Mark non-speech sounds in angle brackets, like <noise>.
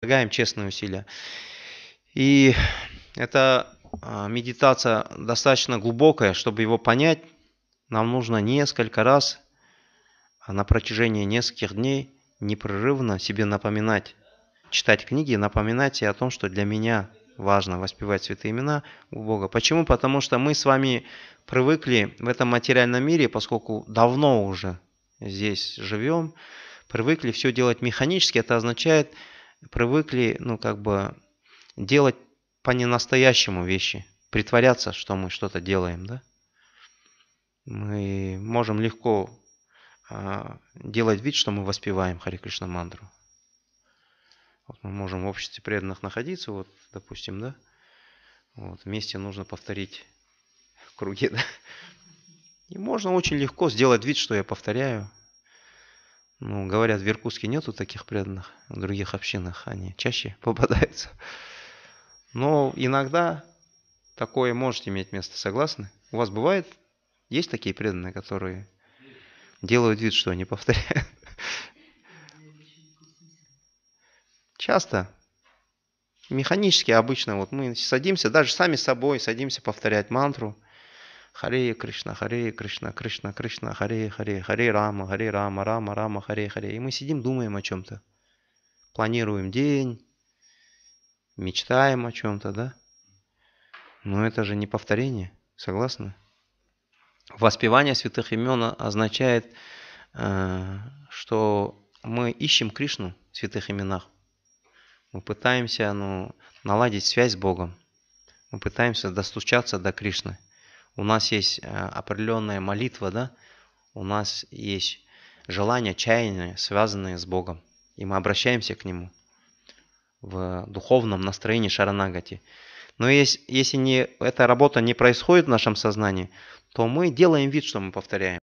прилагаем честные усилия. И эта а, медитация достаточно глубокая, чтобы его понять, нам нужно несколько раз на протяжении нескольких дней непрерывно себе напоминать, читать книги, напоминать себе о том, что для меня важно воспевать святые имена у Бога. Почему? Потому что мы с вами привыкли в этом материальном мире, поскольку давно уже здесь живем, привыкли все делать механически, это означает, привыкли, ну, как бы, делать по-ненастоящему вещи, притворяться, что мы что-то делаем, да? Мы можем легко а, делать вид, что мы воспеваем Хари Кришна мантру. Вот мы можем в обществе преданных находиться, вот, допустим, да? Вот, вместе нужно повторить круги, <laughs> да? И можно очень легко сделать вид, что я повторяю. Ну, говорят, в Иркутске нету таких преданных, в других общинах они чаще <laughs> попадаются. Но иногда такое может иметь место, согласны? У вас бывает, есть такие преданные, которые делают вид, что они повторяют. Часто. Механически обычно вот мы садимся, даже сами собой садимся повторять мантру. Харе Кришна, Харе Кришна, Кришна, Кришна, Харе, Харе, Харе Рама, Харе Рама, Рама, Рама, Харе, Харе. И мы сидим, думаем о чем-то. Планируем день, мечтаем о чем-то, да? Но это же не повторение, согласны? Воспевание святых имен означает, э, что мы ищем Кришну в святых именах. Мы пытаемся ну, наладить связь с Богом. Мы пытаемся достучаться до Кришны. У нас есть э, определенная молитва, да? У нас есть желания, чаяния, связанные с Богом. И мы обращаемся к Нему в духовном настроении Шаранагати. Но если, не, эта работа не происходит в нашем сознании, то мы делаем вид, что мы повторяем.